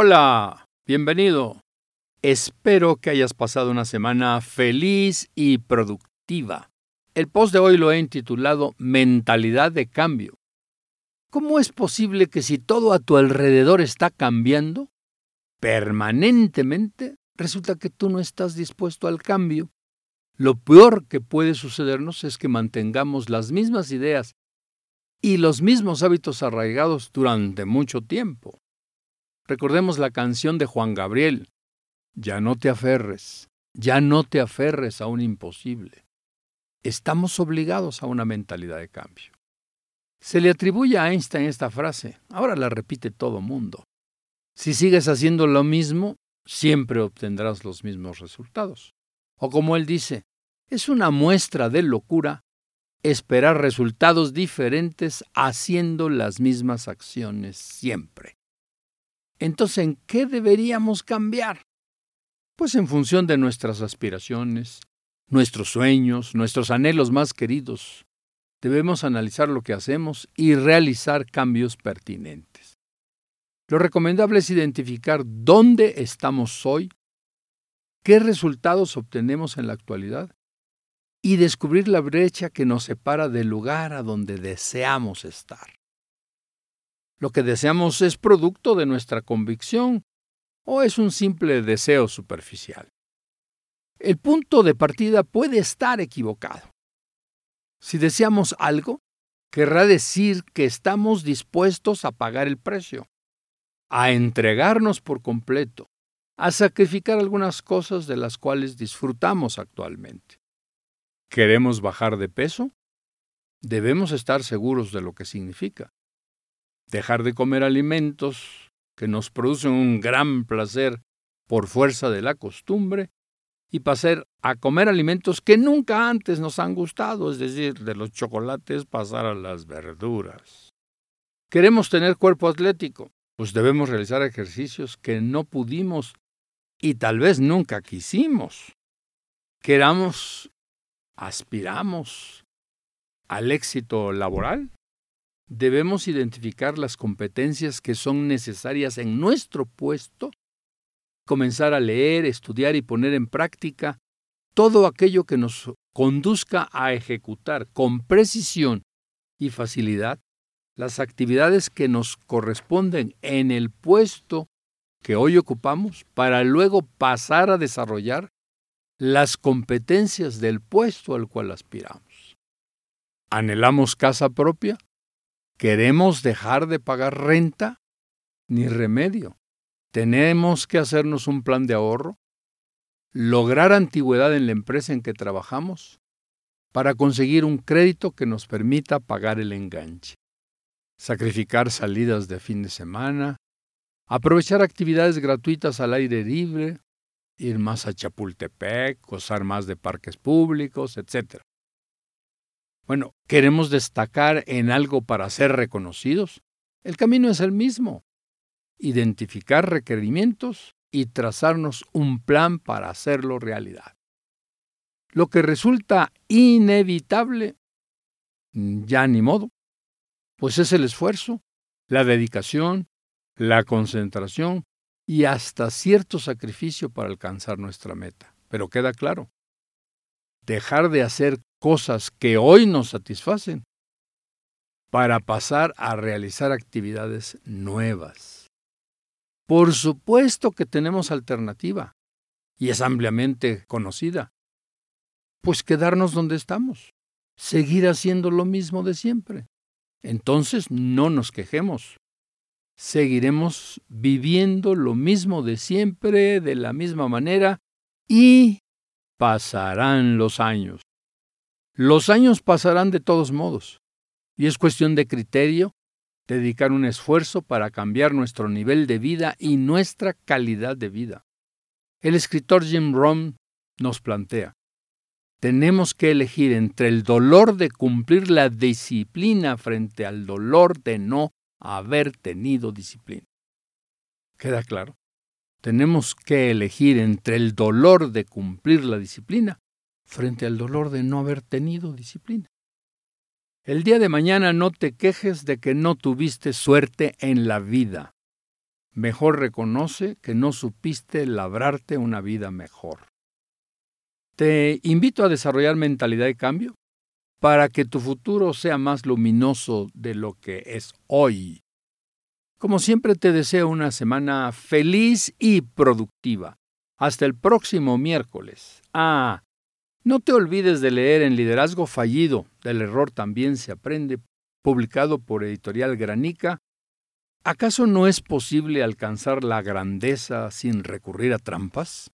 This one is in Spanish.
Hola, bienvenido. Espero que hayas pasado una semana feliz y productiva. El post de hoy lo he intitulado Mentalidad de cambio. ¿Cómo es posible que si todo a tu alrededor está cambiando, permanentemente, resulta que tú no estás dispuesto al cambio? Lo peor que puede sucedernos es que mantengamos las mismas ideas y los mismos hábitos arraigados durante mucho tiempo. Recordemos la canción de Juan Gabriel, Ya no te aferres, ya no te aferres a un imposible. Estamos obligados a una mentalidad de cambio. Se le atribuye a Einstein esta frase, ahora la repite todo mundo. Si sigues haciendo lo mismo, siempre obtendrás los mismos resultados. O como él dice, es una muestra de locura esperar resultados diferentes haciendo las mismas acciones siempre. Entonces, ¿en qué deberíamos cambiar? Pues en función de nuestras aspiraciones, nuestros sueños, nuestros anhelos más queridos. Debemos analizar lo que hacemos y realizar cambios pertinentes. Lo recomendable es identificar dónde estamos hoy, qué resultados obtenemos en la actualidad y descubrir la brecha que nos separa del lugar a donde deseamos estar. Lo que deseamos es producto de nuestra convicción o es un simple deseo superficial. El punto de partida puede estar equivocado. Si deseamos algo, querrá decir que estamos dispuestos a pagar el precio, a entregarnos por completo, a sacrificar algunas cosas de las cuales disfrutamos actualmente. ¿Queremos bajar de peso? Debemos estar seguros de lo que significa. Dejar de comer alimentos que nos producen un gran placer por fuerza de la costumbre y pasar a comer alimentos que nunca antes nos han gustado, es decir, de los chocolates pasar a las verduras. ¿Queremos tener cuerpo atlético? Pues debemos realizar ejercicios que no pudimos y tal vez nunca quisimos. Queramos aspiramos al éxito laboral, debemos identificar las competencias que son necesarias en nuestro puesto, comenzar a leer, estudiar y poner en práctica todo aquello que nos conduzca a ejecutar con precisión y facilidad las actividades que nos corresponden en el puesto que hoy ocupamos para luego pasar a desarrollar las competencias del puesto al cual aspiramos. ¿Anhelamos casa propia? ¿Queremos dejar de pagar renta? Ni remedio. ¿Tenemos que hacernos un plan de ahorro? ¿Lograr antigüedad en la empresa en que trabajamos? Para conseguir un crédito que nos permita pagar el enganche. Sacrificar salidas de fin de semana. Aprovechar actividades gratuitas al aire libre ir más a Chapultepec, gozar más de parques públicos, etc. Bueno, ¿queremos destacar en algo para ser reconocidos? El camino es el mismo. Identificar requerimientos y trazarnos un plan para hacerlo realidad. Lo que resulta inevitable, ya ni modo, pues es el esfuerzo, la dedicación, la concentración y hasta cierto sacrificio para alcanzar nuestra meta. Pero queda claro, dejar de hacer cosas que hoy nos satisfacen para pasar a realizar actividades nuevas. Por supuesto que tenemos alternativa y es ampliamente conocida. Pues quedarnos donde estamos, seguir haciendo lo mismo de siempre. Entonces no nos quejemos, seguiremos viviendo lo mismo de siempre, de la misma manera, y pasarán los años. Los años pasarán de todos modos, y es cuestión de criterio dedicar un esfuerzo para cambiar nuestro nivel de vida y nuestra calidad de vida. El escritor Jim Rohn nos plantea, tenemos que elegir entre el dolor de cumplir la disciplina frente al dolor de no haber tenido disciplina. ¿Queda claro? Tenemos que elegir entre el dolor de cumplir la disciplina frente al dolor de no haber tenido disciplina. El día de mañana no te quejes de que no tuviste suerte en la vida. mejor reconoce que no supiste labrarte una vida mejor. Te invito a desarrollar mentalidad de cambio para que tu futuro sea más luminoso de lo que es hoy. Como siempre te deseo una semana feliz y productiva. Hasta el próximo miércoles. Ah, no te olvides de leer en Liderazgo Fallido, del error también se aprende, publicado por Editorial Granica. ¿Acaso no es posible alcanzar la grandeza sin recurrir a trampas?